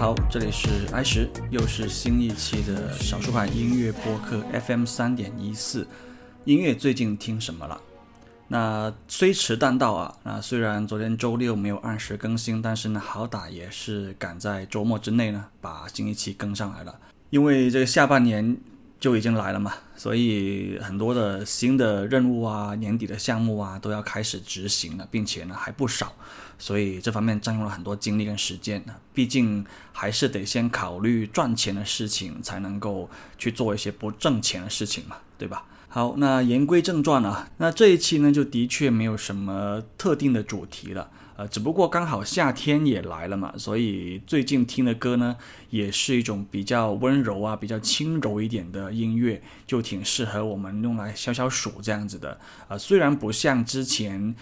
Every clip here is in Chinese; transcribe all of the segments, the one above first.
好，这里是艾石，又是新一期的少数派音乐播客 FM 三点一四。音乐最近听什么了？那虽迟但到啊，那虽然昨天周六没有按时更新，但是呢，好歹也是赶在周末之内呢，把新一期更上来了。因为这个下半年就已经来了嘛，所以很多的新的任务啊、年底的项目啊都要开始执行了，并且呢还不少，所以这方面占用了很多精力跟时间呢。毕竟还是得先考虑赚钱的事情，才能够去做一些不挣钱的事情嘛，对吧？好，那言归正传啊，那这一期呢就的确没有什么特定的主题了。呃，只不过刚好夏天也来了嘛，所以最近听的歌呢，也是一种比较温柔啊、比较轻柔一点的音乐，就挺适合我们用来消消暑这样子的。呃，虽然不像之前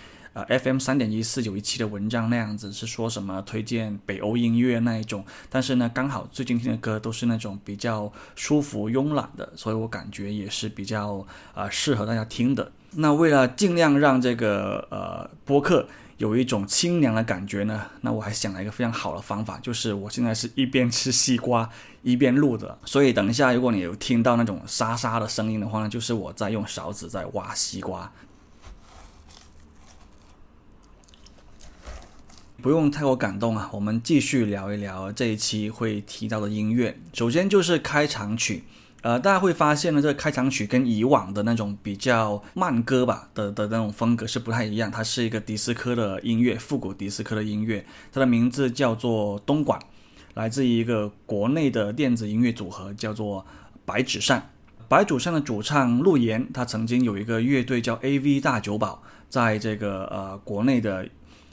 FM 三点一四有一期的文章那样子是说什么推荐北欧音乐那一种，但是呢，刚好最近听的歌都是那种比较舒服慵懒的，所以我感觉也是比较呃适合大家听的。那为了尽量让这个呃播客有一种清凉的感觉呢，那我还想了一个非常好的方法，就是我现在是一边吃西瓜一边录的，所以等一下如果你有听到那种沙沙的声音的话呢，就是我在用勺子在挖西瓜。不用太过感动啊，我们继续聊一聊这一期会提到的音乐。首先就是开场曲，呃，大家会发现呢，这个开场曲跟以往的那种比较慢歌吧的的那种风格是不太一样，它是一个迪斯科的音乐，复古迪斯科的音乐，它的名字叫做东莞，来自一个国内的电子音乐组合，叫做白纸扇。白纸扇的主唱陆岩，他曾经有一个乐队叫 A.V 大酒保，在这个呃国内的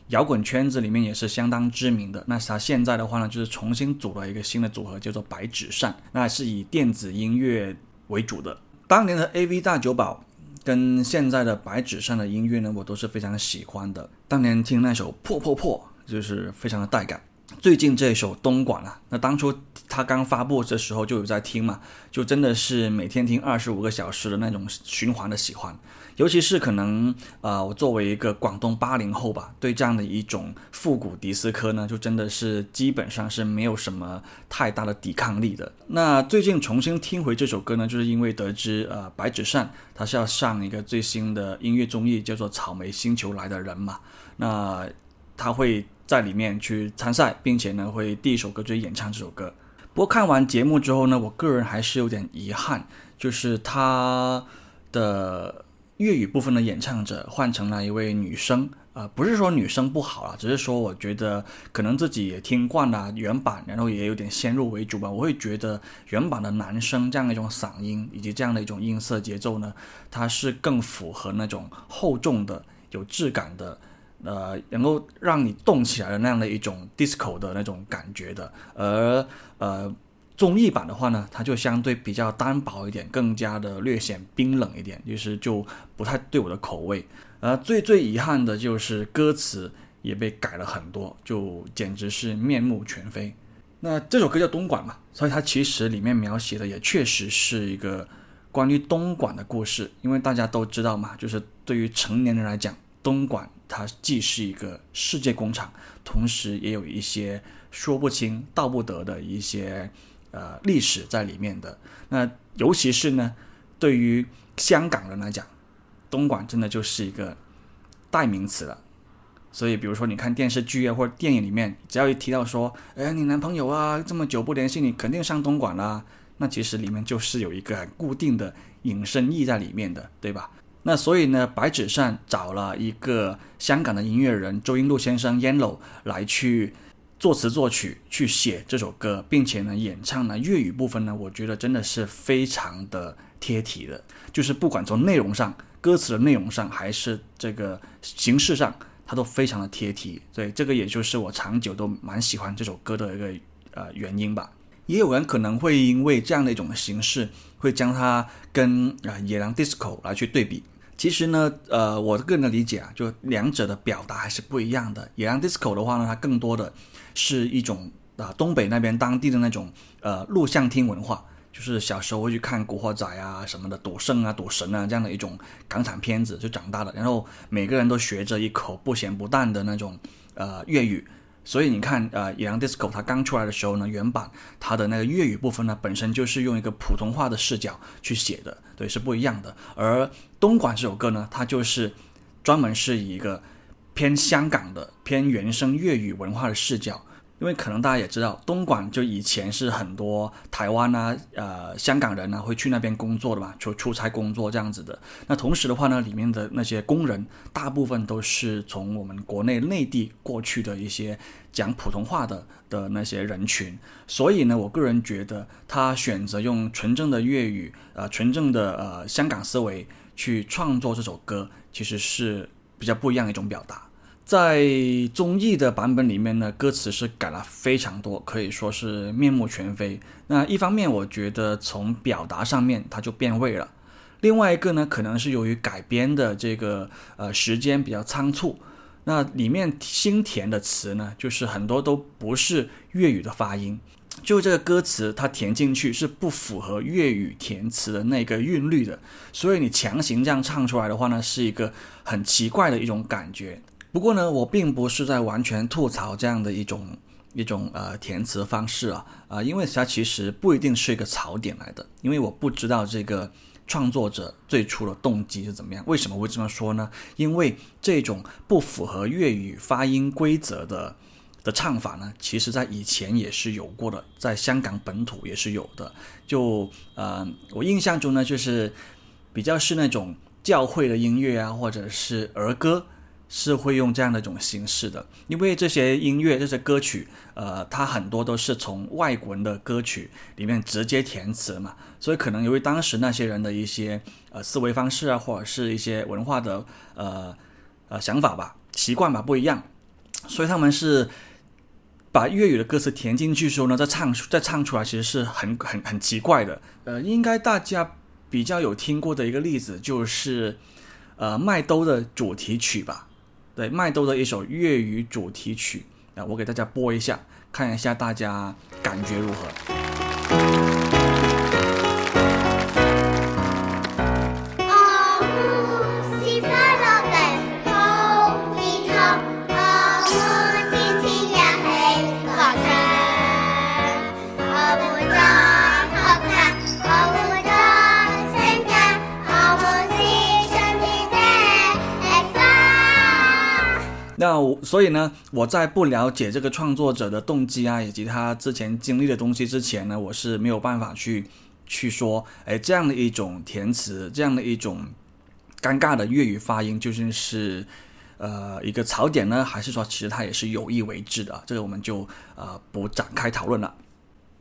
摇滚圈子里面也是相当知名的。那他现在的话呢，就是重新组了一个新的组合，叫做白纸扇，那是以电子音乐为主的。当年的 A.V 大酒保跟现在的白纸扇的音乐呢，我都是非常喜欢的。当年听那首《破破破》，就是非常的带感。最近这一首《东莞》啊，那当初他刚发布的时候就有在听嘛，就真的是每天听二十五个小时的那种循环的喜欢。尤其是可能，呃，我作为一个广东八零后吧，对这样的一种复古迪斯科呢，就真的是基本上是没有什么太大的抵抗力的。那最近重新听回这首歌呢，就是因为得知，呃，白纸扇他是要上一个最新的音乐综艺，叫做《草莓星球来的人》嘛，那他会在里面去参赛，并且呢会第一首歌就演唱这首歌。不过看完节目之后呢，我个人还是有点遗憾，就是他的。粤语部分的演唱者换成了一位女生，呃，不是说女生不好啊，只是说我觉得可能自己也听惯了原版，然后也有点先入为主吧。我会觉得原版的男生这样一种嗓音以及这样的一种音色节奏呢，它是更符合那种厚重的、有质感的，呃，能够让你动起来的那样的一种 disco 的那种感觉的，而呃。综艺版的话呢，它就相对比较单薄一点，更加的略显冰冷一点，就是就不太对我的口味。而最最遗憾的就是歌词也被改了很多，就简直是面目全非。那这首歌叫《东莞》嘛，所以它其实里面描写的也确实是一个关于东莞的故事。因为大家都知道嘛，就是对于成年人来讲，东莞它既是一个世界工厂，同时也有一些说不清道不得的一些。呃，历史在里面的那，尤其是呢，对于香港人来讲，东莞真的就是一个代名词了。所以，比如说你看电视剧啊，或者电影里面，只要一提到说，哎，你男朋友啊，这么久不联系，你肯定上东莞啦。那其实里面就是有一个固定的引申意在里面的，对吧？那所以呢，白纸上找了一个香港的音乐人周英路先生 Yellow 来去。作词作曲去写这首歌，并且呢演唱呢粤语部分呢，我觉得真的是非常的贴题的，就是不管从内容上、歌词的内容上，还是这个形式上，它都非常的贴题。所以，这个也就是我长久都蛮喜欢这首歌的一个呃原因吧。也有人可能会因为这样的一种形式，会将它跟啊野狼 disco 来去对比。其实呢，呃，我个人的理解啊，就两者的表达还是不一样的。野狼 disco 的话呢，它更多的是一种啊东北那边当地的那种呃录像厅文化，就是小时候会去看《古惑仔》啊什么的，赌圣啊、赌神啊这样的一种港产片子就长大的，然后每个人都学着一口不咸不淡的那种呃粤语。所以你看，呃，野狼 disco 它刚出来的时候呢，原版它的那个粤语部分呢，本身就是用一个普通话的视角去写的，对，是不一样的。而东莞这首歌呢，它就是专门是以一个偏香港的、偏原生粤语文化的视角。因为可能大家也知道，东莞就以前是很多台湾啊、呃香港人呢会去那边工作的嘛，就出差工作这样子的。那同时的话呢，里面的那些工人大部分都是从我们国内内地过去的一些讲普通话的的那些人群。所以呢，我个人觉得他选择用纯正的粤语，呃，纯正的呃香港思维去创作这首歌，其实是比较不一样的一种表达。在综艺的版本里面呢，歌词是改了非常多，可以说是面目全非。那一方面，我觉得从表达上面它就变味了；另外一个呢，可能是由于改编的这个呃时间比较仓促，那里面新填的词呢，就是很多都不是粤语的发音，就这个歌词它填进去是不符合粤语填词的那个韵律的，所以你强行这样唱出来的话呢，是一个很奇怪的一种感觉。不过呢，我并不是在完全吐槽这样的一种一种呃填词方式啊啊，因为它其实不一定是一个槽点来的，因为我不知道这个创作者最初的动机是怎么样。为什么会这么说呢？因为这种不符合粤语发音规则的的唱法呢，其实在以前也是有过的，在香港本土也是有的。就呃，我印象中呢，就是比较是那种教会的音乐啊，或者是儿歌。是会用这样的一种形式的，因为这些音乐、这些歌曲，呃，它很多都是从外国人的歌曲里面直接填词嘛，所以可能由于当时那些人的一些呃思维方式啊，或者是一些文化的呃呃想法吧、习惯吧不一样，所以他们是把粤语的歌词填进去时候呢，再唱再唱出来，其实是很很很奇怪的。呃，应该大家比较有听过的一个例子就是呃麦兜的主题曲吧。对麦兜的一首粤语主题曲啊，我给大家播一下，看一下大家感觉如何。那我所以呢，我在不了解这个创作者的动机啊，以及他之前经历的东西之前呢，我是没有办法去去说，哎，这样的一种填词，这样的一种尴尬的粤语发音，究竟是呃一个槽点呢，还是说其实他也是有意为之的？这个我们就呃不展开讨论了。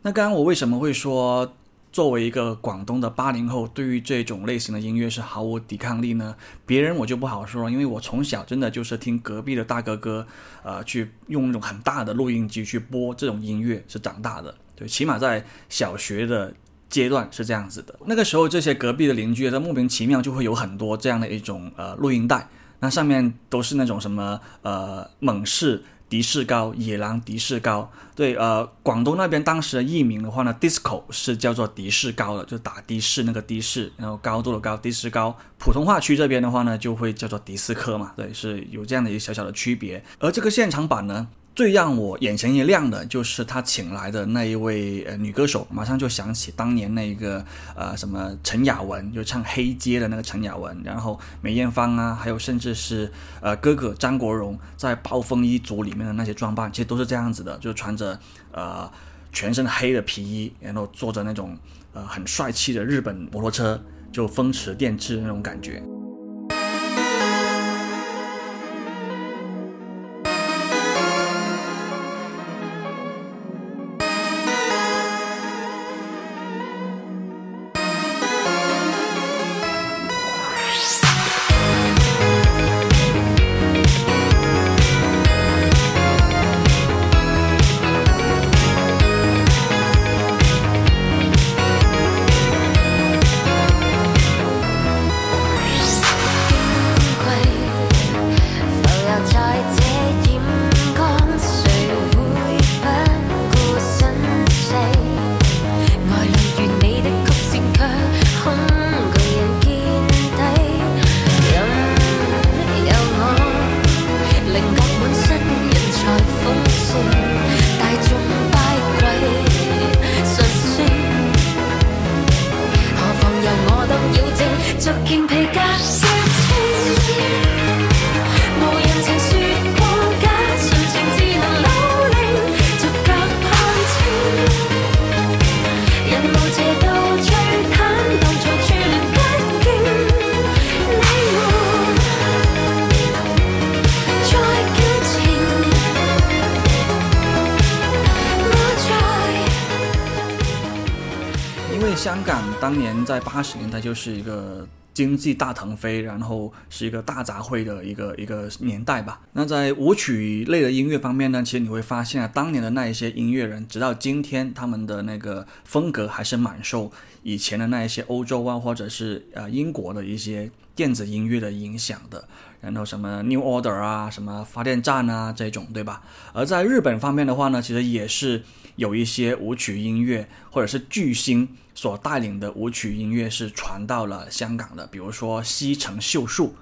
那刚刚我为什么会说，作为一个广东的八零后，对于这种类型的音乐是毫无抵抗力呢？别人我就不好说了，因为我从小真的就是听隔壁的大哥哥，呃，去用那种很大的录音机去播这种音乐是长大的。对，起码在小学的阶段是这样子的。那个时候，这些隔壁的邻居，他莫名其妙就会有很多这样的一种呃录音带，那上面都是那种什么呃猛士、的士高、野狼的士高。对，呃，广东那边当时的译名的话呢，disco 是叫做的士高的，就打的士那个的士，然后高度的高，的士高。普通话区这边的话呢，就会叫做迪斯科嘛，对，是有这样的一个小小的区别。而这个现场版呢，最让我眼前一亮的就是他请来的那一位呃女歌手，马上就想起当年那个呃什么陈雅文，就唱《黑街》的那个陈雅文，然后梅艳芳啊，还有甚至是呃哥哥张国荣在暴风一族里面的那些装扮，其实都是这样子的，就穿着呃全身黑的皮衣，然后坐着那种呃很帅气的日本摩托车，就风驰电掣那种感觉。十年代就是一个经济大腾飞，然后是一个大杂烩的一个一个年代吧。那在舞曲类的音乐方面呢，其实你会发现啊，当年的那一些音乐人，直到今天，他们的那个风格还是蛮受以前的那一些欧洲啊，或者是呃英国的一些电子音乐的影响的。然后什么 New Order 啊，什么发电站啊这种，对吧？而在日本方面的话呢，其实也是有一些舞曲音乐或者是巨星所带领的舞曲音乐是传到了香港的，比如说西城秀树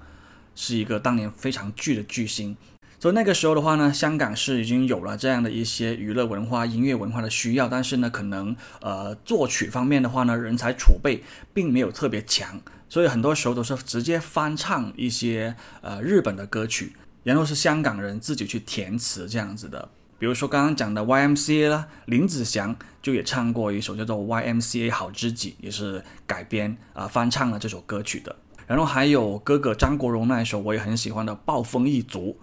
是一个当年非常巨的巨星。所以那个时候的话呢，香港是已经有了这样的一些娱乐文化、音乐文化的需要，但是呢，可能呃作曲方面的话呢，人才储备并没有特别强，所以很多时候都是直接翻唱一些呃日本的歌曲，然后是香港人自己去填词这样子的。比如说刚刚讲的 YMCA 啦，林子祥就也唱过一首叫做《YMCA 好知己》，也是改编啊、呃翻唱了这首歌曲的。然后还有哥哥张国荣那一首我也很喜欢的《暴风一族》，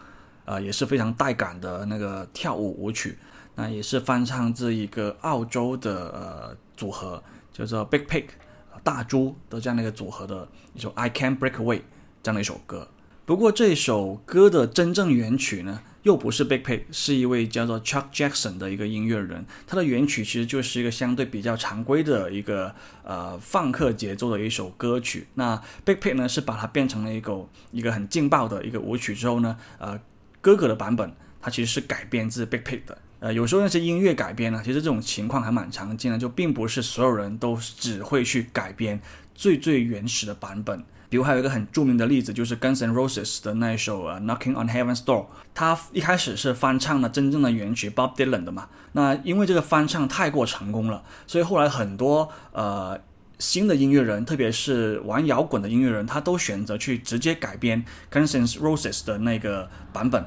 呃，也是非常带感的那个跳舞舞曲。那也是翻唱自一个澳洲的呃组合，叫做 Big Pig 大猪的这样的一个组合的一首《I Can Break Away》这样的一首歌。不过这首歌的真正原曲呢，又不是 Big Pig，是一位叫做 Chuck Jackson 的一个音乐人。他的原曲其实就是一个相对比较常规的一个呃放克节奏的一首歌曲。那 Big Pig 呢是把它变成了一个一个很劲爆的一个舞曲之后呢，呃，哥哥的版本它其实是改编自 Big Pig 的。呃，有时候那些音乐改编呢，其实这种情况还蛮常见的，就并不是所有人都只会去改编最最原始的版本。比如还有一个很著名的例子，就是 Guns N' Roses 的那一首呃《Knocking on Heaven's Door》，它一开始是翻唱了真正的原曲 Bob Dylan 的嘛。那因为这个翻唱太过成功了，所以后来很多呃新的音乐人，特别是玩摇滚的音乐人，他都选择去直接改编 Guns N' Roses 的那个版本。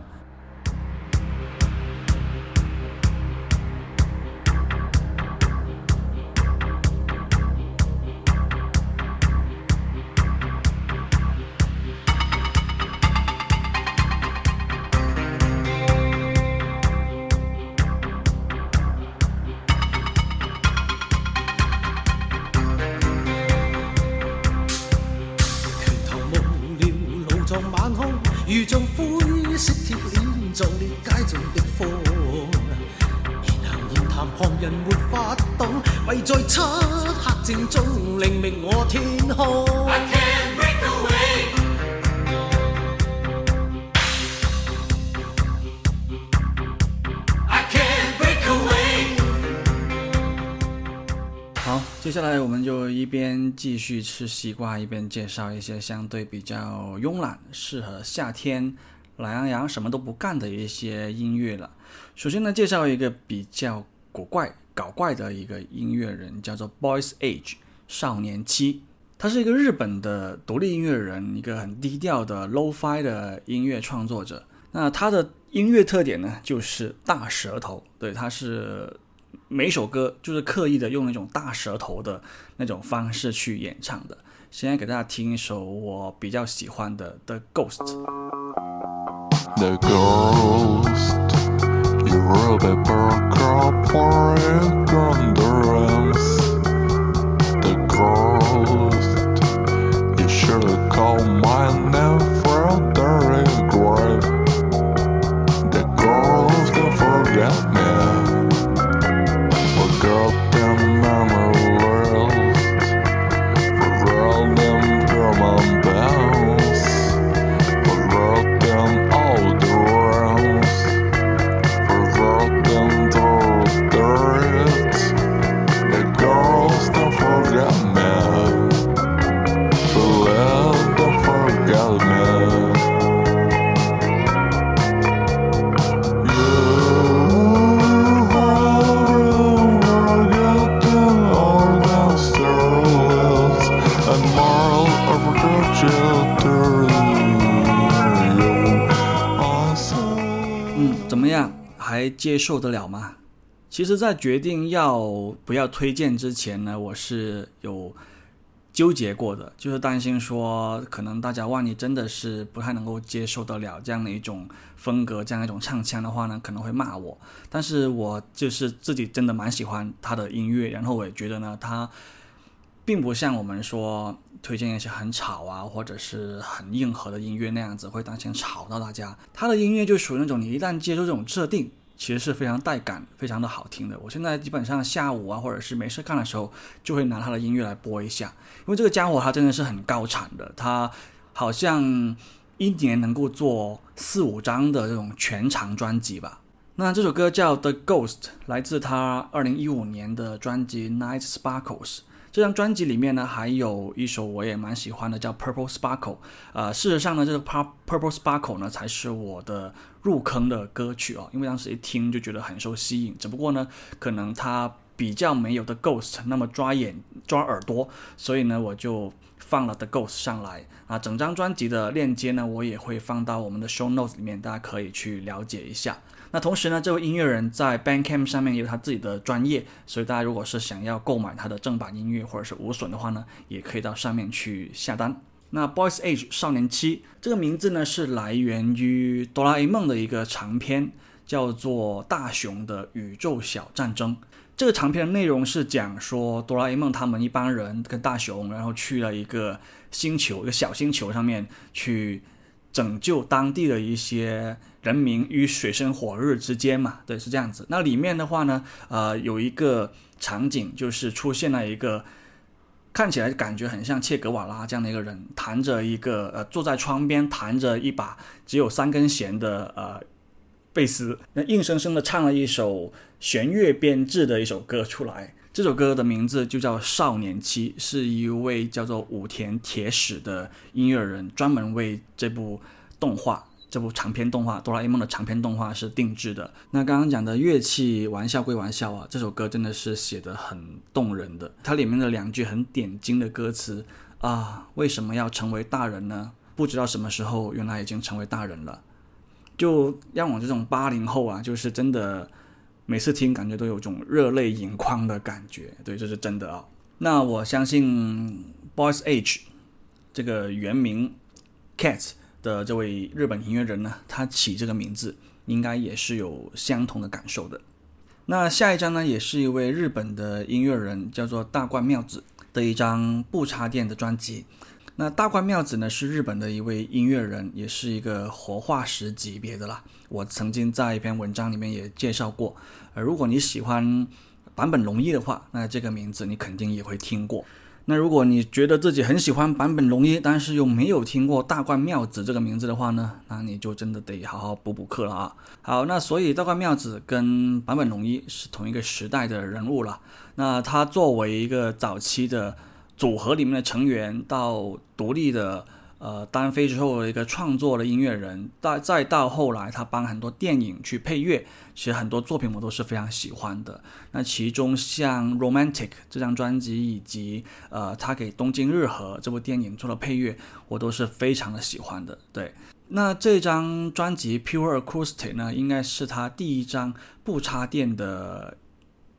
接下来我们就一边继续吃西瓜，一边介绍一些相对比较慵懒、适合夏天懒洋洋什么都不干的一些音乐了。首先呢，介绍一个比较古怪、搞怪的一个音乐人，叫做 Boys Age 少年期。他是一个日本的独立音乐人，一个很低调的 low-fi 的音乐创作者。那他的音乐特点呢，就是大舌头。对，他是每首歌就是刻意的用那种大舌头的那种方式去演唱的。现在给大家听一首我比较喜欢的《The Ghost》。The ghost You remember crawling on the rooms The ghost You should call my name 接受得了吗？其实，在决定要不要推荐之前呢，我是有纠结过的，就是担心说，可能大家万一真的是不太能够接受得了这样的一种风格、这样一种唱腔的话呢，可能会骂我。但是我就是自己真的蛮喜欢他的音乐，然后我也觉得呢，他并不像我们说推荐一些很吵啊，或者是很硬核的音乐那样子，会担心吵到大家。他的音乐就属于那种你一旦接受这种设定，其实是非常带感、非常的好听的。我现在基本上下午啊，或者是没事干的时候，就会拿他的音乐来播一下，因为这个家伙他真的是很高产的，他好像一年能够做四五张的这种全长专辑吧。那这首歌叫《The Ghost》，来自他二零一五年的专辑《Night Sparkles》。这张专辑里面呢，还有一首我也蛮喜欢的，叫《Purple Sparkle》。呃，事实上呢，这个《Pur- Purple Sparkle》呢，才是我的入坑的歌曲哦，因为当时一听就觉得很受吸引。只不过呢，可能它比较没有《The Ghost》那么抓眼、抓耳朵，所以呢，我就放了《The Ghost》上来啊。整张专辑的链接呢，我也会放到我们的 Show Notes 里面，大家可以去了解一下。那同时呢，这位音乐人在 Bandcamp 上面有他自己的专业，所以大家如果是想要购买他的正版音乐或者是无损的话呢，也可以到上面去下单。那 Boys Age 少年期这个名字呢，是来源于哆啦 A 梦的一个长篇，叫做《大雄的宇宙小战争》。这个长篇的内容是讲说哆啦 A 梦他们一帮人跟大雄，然后去了一个星球，一个小星球上面去拯救当地的一些人民于水深火热之间嘛，对，是这样子。那里面的话呢，呃，有一个场景就是出现了一个看起来感觉很像切格瓦拉这样的一个人，弹着一个呃坐在窗边弹着一把只有三根弦的呃贝斯，那硬生生的唱了一首弦乐编制的一首歌出来。这首歌的名字就叫《少年期》，是一位叫做武田铁矢的音乐人专门为这部动画、这部长篇动画《哆啦 A 梦》的长篇动画是定制的。那刚刚讲的乐器玩笑归玩笑啊，这首歌真的是写的很动人的。它里面的两句很点睛的歌词啊，为什么要成为大人呢？不知道什么时候，原来已经成为大人了。就让我这种八零后啊，就是真的每次听感觉都有种热泪盈眶的感觉。对，这是真的啊。那我相信 Boys Age 这个原名 Cat 的这位日本音乐人呢，他起这个名字应该也是有相同的感受的。那下一张呢，也是一位日本的音乐人，叫做大冠妙子的一张不插电的专辑。那大冠妙子呢，是日本的一位音乐人，也是一个活化石级别的啦。我曾经在一篇文章里面也介绍过。呃，如果你喜欢坂本龙一的话，那这个名字你肯定也会听过。那如果你觉得自己很喜欢坂本龙一，但是又没有听过大冠妙子这个名字的话呢，那你就真的得好好补补课了啊。好，那所以大冠妙子跟坂本龙一是同一个时代的人物了。那他作为一个早期的组合里面的成员，到独立的呃单飞之后的一个创作的音乐人，再再到后来他帮很多电影去配乐，其实很多作品我都是非常喜欢的。那其中像《Romantic》这张专辑，以及呃他给《东京日和》这部电影做了配乐，我都是非常的喜欢的。对，那这张专辑《Pure Acoustic》呢，应该是他第一张不插电的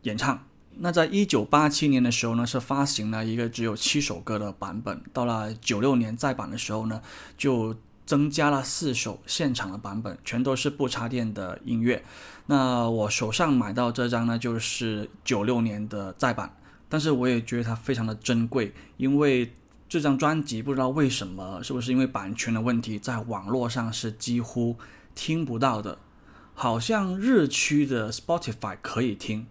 演唱。那在一九八七年的时候呢，是发行了一个只有七首歌的版本。到了九六年再版的时候呢，就增加了四首现场的版本，全都是不插电的音乐。那我手上买到这张呢，就是九六年的再版，但是我也觉得它非常的珍贵，因为这张专辑不知道为什么，是不是因为版权的问题，在网络上是几乎听不到的，好像日区的 Spotify 可以听。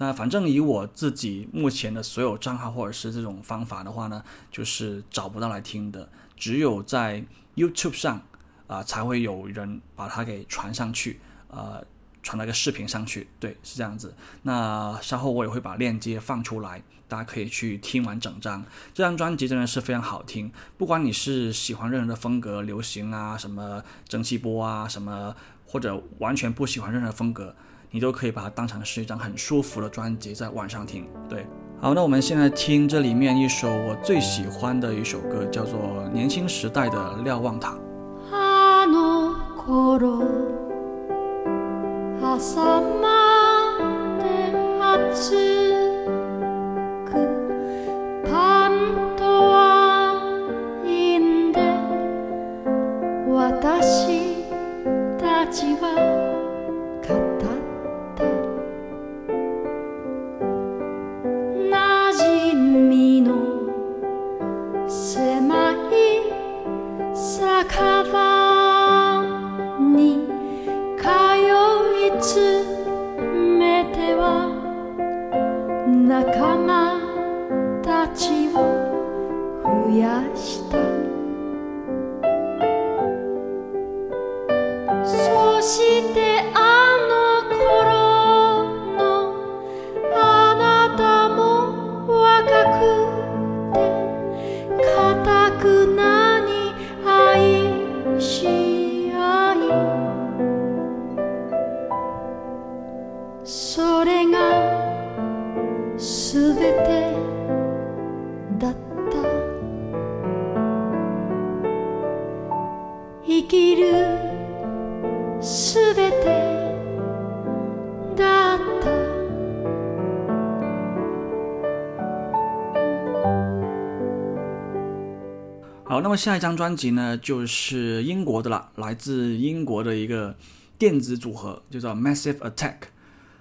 那反正以我自己目前的所有账号或者是这种方法的话呢，就是找不到来听的，只有在 YouTube 上啊、才会有人把它给传上去，呃，传了个视频上去，对，是这样子。那稍后我也会把链接放出来，大家可以去听完整张。这张专辑真的是非常好听，不管你是喜欢任何的风格，流行啊，什么蒸汽波啊，什么或者完全不喜欢任何风格。你都可以把它当成是一张很舒服的专辑，在晚上听。对，好，那我们现在听这里面一首我最喜欢的一首歌，叫做《年轻时代的瞭望塔》。あの頃朝まで暑くパンとワインで私 那么下一张专辑呢，就是英国的了，来自英国的一个电子组合，就叫 Massive Attack，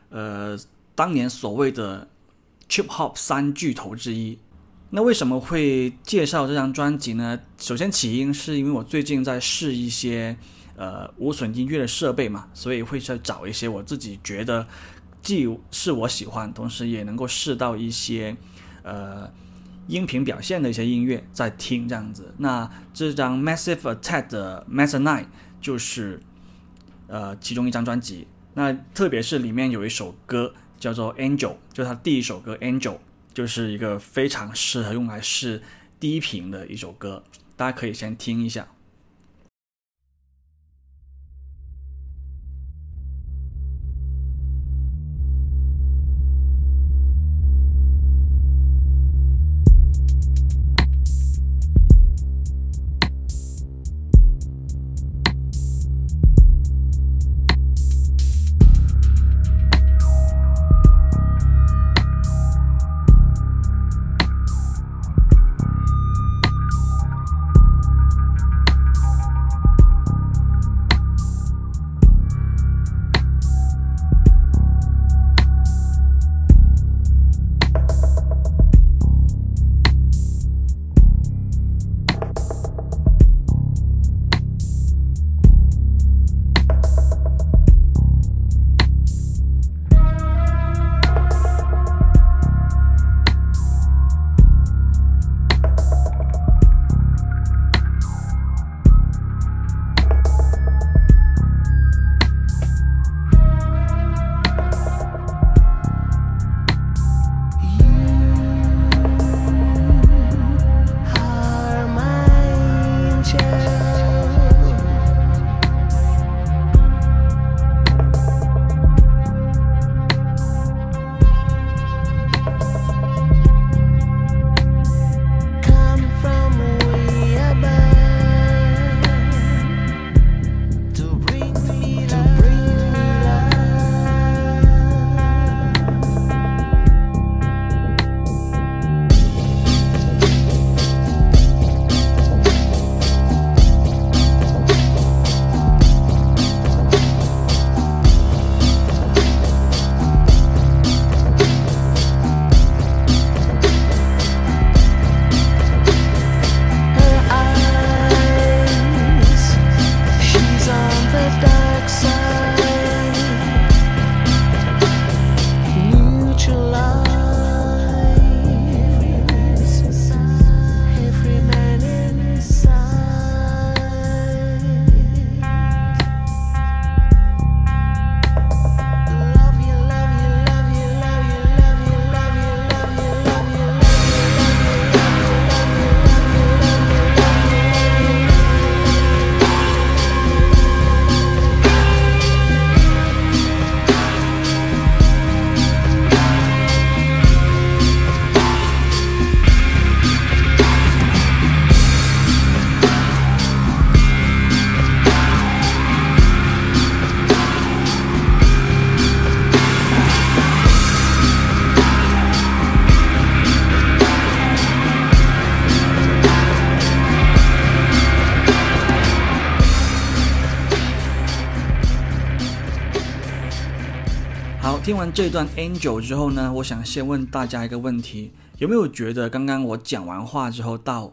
呃，当年所谓的 Chip Hop 三巨头之一。那为什么会介绍这张专辑呢？首先起因是因为我最近在试一些呃无损音乐的设备嘛，所以会去找一些我自己觉得既是我喜欢，同时也能够试到一些呃音频表现的一些音乐在听这样子。那这张 Massive Attack 的 Master Nine 就是呃其中一张专辑。那特别是里面有一首歌叫做《Angel》，就是他第一首歌《Angel》，就是一个非常适合用来试低频的一首歌，大家可以先听一下。这段 Angel 之后呢，我想先问大家一个问题：有没有觉得刚刚我讲完话之后，到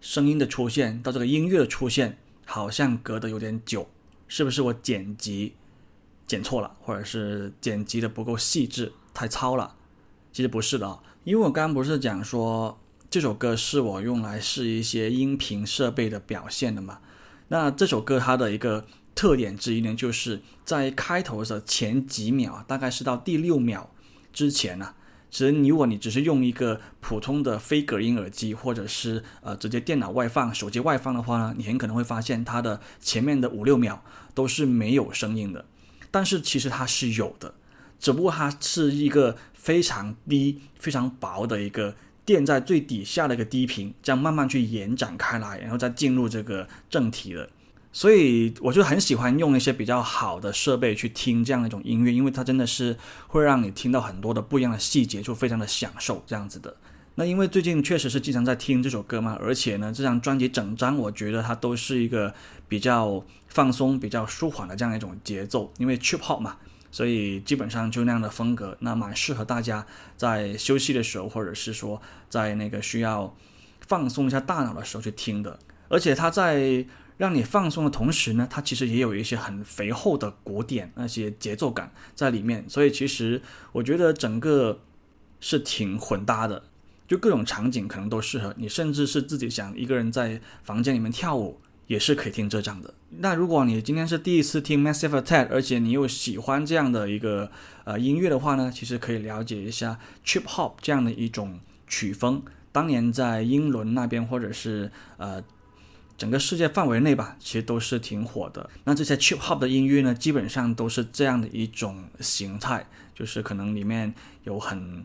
声音的出现，到这个音乐的出现，好像隔得有点久？是不是我剪辑剪错了，或者是剪辑的不够细致，太糙了？其实不是的啊、因为我刚刚不是讲说这首歌是我用来试一些音频设备的表现的嘛？那这首歌它的一个特点之一呢，就是在开头的前几秒，大概是到第六秒之前呢、其实你如果你只是用一个普通的非隔音耳机，或者是呃直接电脑外放、手机外放的话呢，你很可能会发现它的前面的五六秒都是没有声音的。但是其实它是有的，只不过它是一个非常低、非常薄的一个垫在最底下的一个低频，这样慢慢去延展开来，然后再进入这个正题的。所以我就很喜欢用一些比较好的设备去听这样的一种音乐，因为它真的是会让你听到很多的不一样的细节，就非常的享受这样子的。那因为最近确实是经常在听这首歌嘛，而且呢，这张专辑整张我觉得它都是一个比较放松、比较舒缓的这样一种节奏，因为 trip hop 嘛，所以基本上就那样的风格，那蛮适合大家在休息的时候，或者是说在那个需要放松一下大脑的时候去听的。而且它在让你放松的同时呢，它其实也有一些很肥厚的鼓点，那些节奏感在里面，所以其实我觉得整个是挺混搭的。就各种场景可能都适合你，甚至是自己想一个人在房间里面跳舞也是可以听这张的。那如果你今天是第一次听 Massive Attack，而且你又喜欢这样的一个呃音乐的话呢，其实可以了解一下 Trip Hop 这样的一种曲风。当年在英伦那边，或者是呃整个世界范围内吧，其实都是挺火的。那这些 Trip Hop 的音乐呢，基本上都是这样的一种形态，就是可能里面有很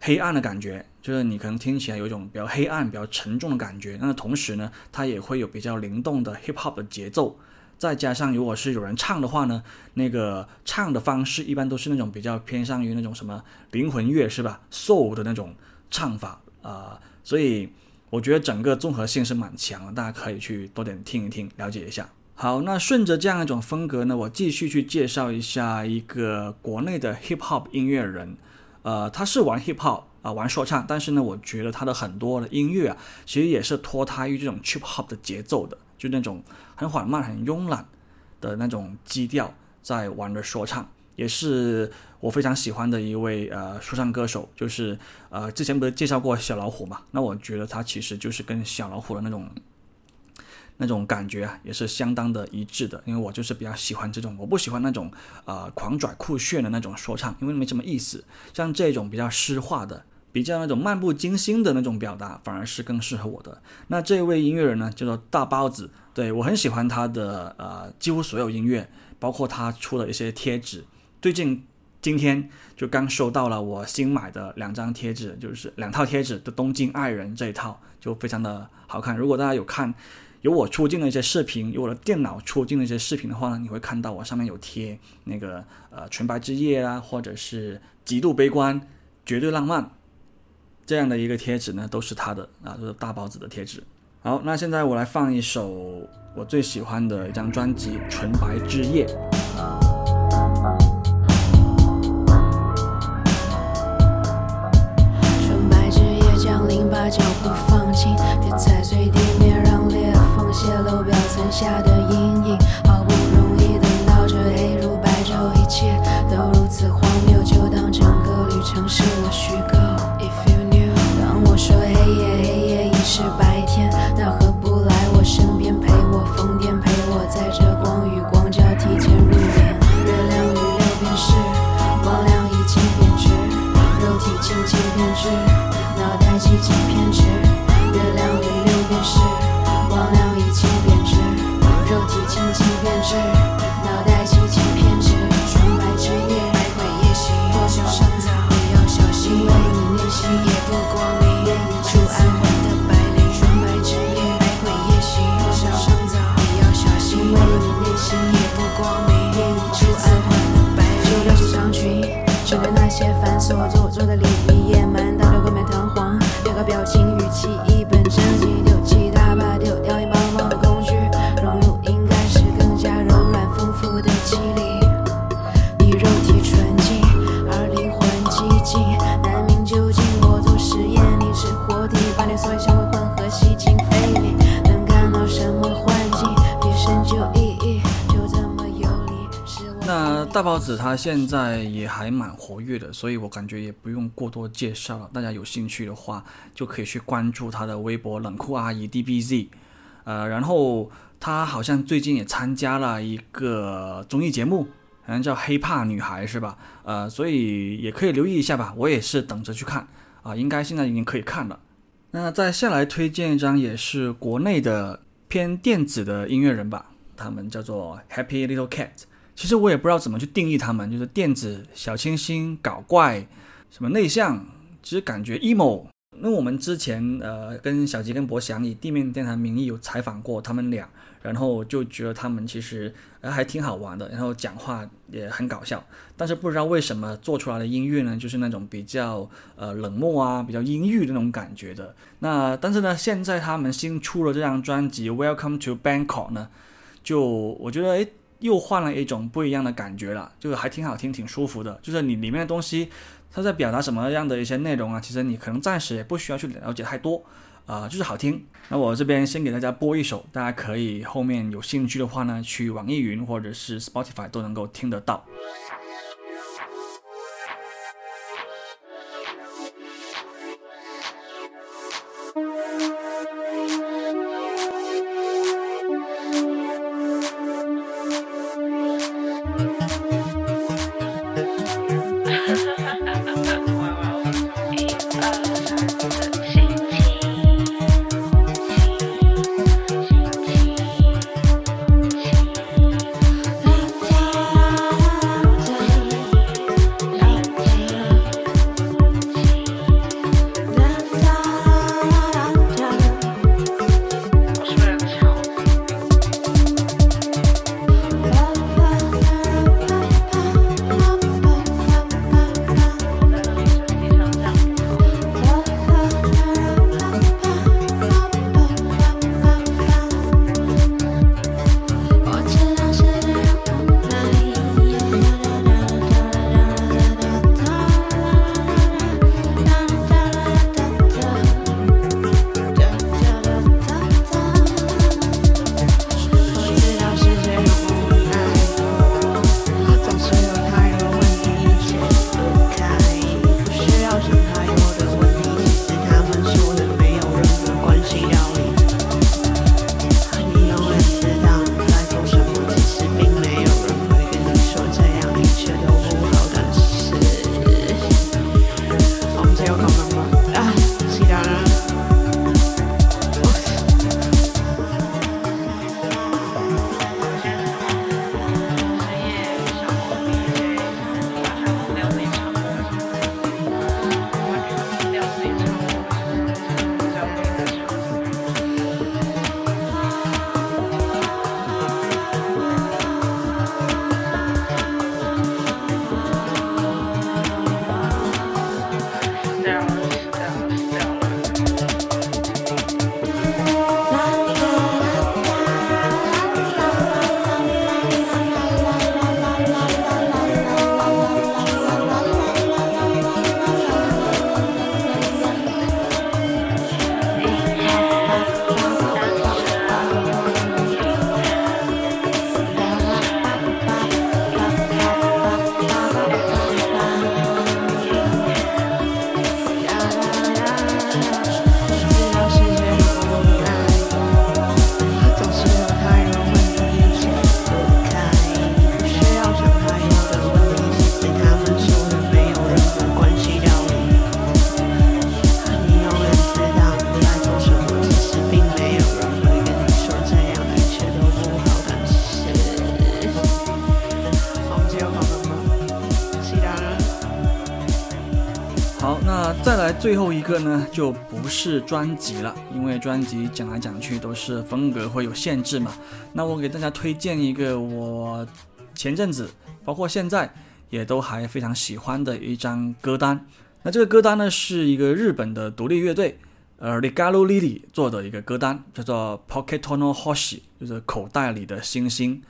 黑暗的感觉，就是你可能听起来有一种比较黑暗、比较沉重的感觉。那同时呢，它也会有比较灵动的 Hip Hop 的节奏，再加上如果是有人唱的话呢，那个唱的方式一般都是那种比较偏向于那种什么灵魂乐是吧？Soul 的那种唱法啊、所以我觉得整个综合性是蛮强的，大家可以去多点听一听，了解一下。好，那顺着这样一种风格呢，我继续去介绍一下一个国内的 Hip Hop 音乐人。呃，他是玩 hip hop 啊、玩说唱，但是呢，我觉得他的很多的音乐啊，其实也是脱胎于这种 trip hop 的节奏的，就那种很缓慢、很慵懒的那种基调，在玩着说唱，也是我非常喜欢的一位呃说唱歌手，就是呃之前不是介绍过小老虎嘛，那我觉得他其实就是跟小老虎的那种那种感觉啊，也是相当的一致的。因为我就是比较喜欢这种，我不喜欢那种呃狂拽酷炫的那种说唱，因为没什么意思。像这种比较诗化的、比较那种漫不经心的那种表达，反而是更适合我的。那这位音乐人呢，叫做大包子，对我很喜欢他的呃几乎所有音乐，包括他出的一些贴纸。最近今天就刚收到了我新买的两张贴纸，就是两套贴纸的《东京爱人》这一套，就非常的好看。如果大家有看有我出镜的一些视频，有我的电脑出镜的一些视频的话呢，你会看到我上面有贴那个呃纯白之夜啊，或者是极度悲观、绝对浪漫这样的一个贴纸呢，都是他的啊，都是大包子的贴纸。好，那现在我来放一首我最喜欢的一张专辑《纯白之夜》。别踩碎地面，让裂缝泄露表层下的阴影。好不容易等到这黑如白昼，一切都如此荒谬，就当整个旅程是我虚构。If you knew，当我说黑夜，黑夜已是白天，那何不来我身边陪我疯癫，陪我在这光与光交替间入眠。月亮与六便是光亮已经变质，肉体渐渐变质，包子他现在也还蛮活跃的，所以我感觉也不用过多介绍了。大家有兴趣的话，就可以去关注他的微博“冷酷阿姨 DBZ”。呃，然后他好像最近也参加了一个综艺节目，好像叫《黑怕女孩》是吧？呃，所以也可以留意一下吧。我也是等着去看啊、应该现在已经可以看了。那再下来推荐一张也是国内的偏电子的音乐人吧，他们叫做 Happy Little Cat。其实我也不知道怎么去定义他们，就是电子、小清新、搞怪，什么内向，其实感觉 emo。那我们之前呃跟小吉跟博翔以地面电台名义有采访过他们俩，然后就觉得他们其实呃还挺好玩的，然后讲话也很搞笑，但是不知道为什么做出来的音乐呢，就是那种比较呃冷漠啊、比较阴郁的那种感觉的。那但是呢，现在他们新出了这张专辑《Welcome to Bangkok》呢，就我觉得诶又换了一种不一样的感觉了，就是还挺好听、挺舒服的。就是你里面的东西，它在表达什么样的一些内容啊，其实你可能暂时也不需要去了解太多，啊、就是好听。那我这边先给大家播一首，大家可以后面有兴趣的话呢，去网易云或者是 Spotify 都能够听得到。个呢，就不是专辑了，因为专辑讲来讲去都是风格会有限制嘛。那我给大家推荐一个我前阵子，包括现在也都还非常喜欢的一张歌单。那这个歌单呢，是一个日本的独立乐队，呃，Regalo Lily 做的一个歌单，叫做 Pocketono Hoshi，就是口袋里的星星。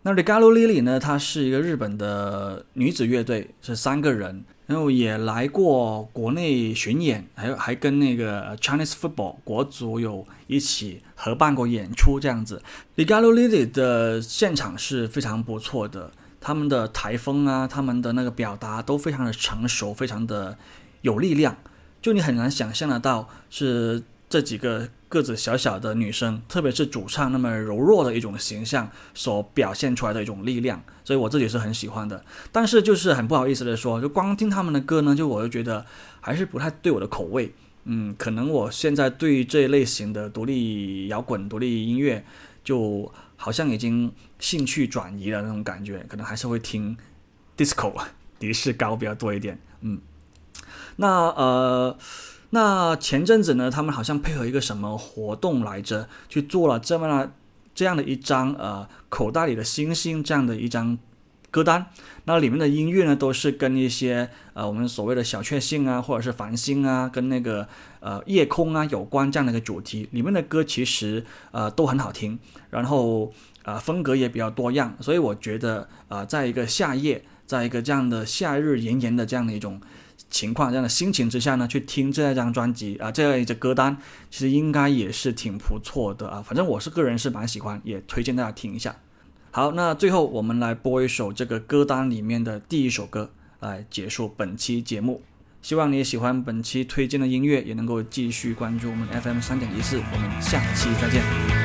那 Regalo Lily 呢，它是一个日本的女子乐队，是三个人。然后也来过国内巡演，还有还跟那个 Chinese Football 国足有一起合办过演出，这样子。Ligalo Lily 的现场是非常不错的，他们的台风啊，他们的那个表达都非常的成熟，非常的有力量，就你很难想象得到是这几个。个子小小的女生，特别是主唱那么柔弱的一种形象所表现出来的一种力量，所以我自己是很喜欢的。但是就是很不好意思的说，就光听他们的歌呢，就我就觉得还是不太对我的口味。嗯，可能我现在对这一类型的独立摇滚、独立音乐，就好像已经兴趣转移了那种感觉，可能还是会听 disco、迪士高比较多一点。嗯，那呃。那前阵子呢，他们好像配合一个什么活动来着，去做了这么这样的一张呃口袋里的星星这样的一张歌单。那里面的音乐呢，都是跟一些呃我们所谓的小确幸啊，或者是繁星啊，跟那个呃夜空啊有关这样的一个主题。里面的歌其实呃都很好听，然后呃风格也比较多样。所以我觉得呃在一个夏夜，在一个这样的夏日炎炎的这样的一种。情况这样的心情之下呢，去听这张专辑啊，这样一个歌单，其实应该也是挺不错的啊。反正我是个人是蛮喜欢，也推荐大家听一下。好，那最后我们来播一首这个歌单里面的第一首歌，来结束本期节目。希望你也喜欢本期推荐的音乐，也能够继续关注我们 FM 三点一四。我们下期再见。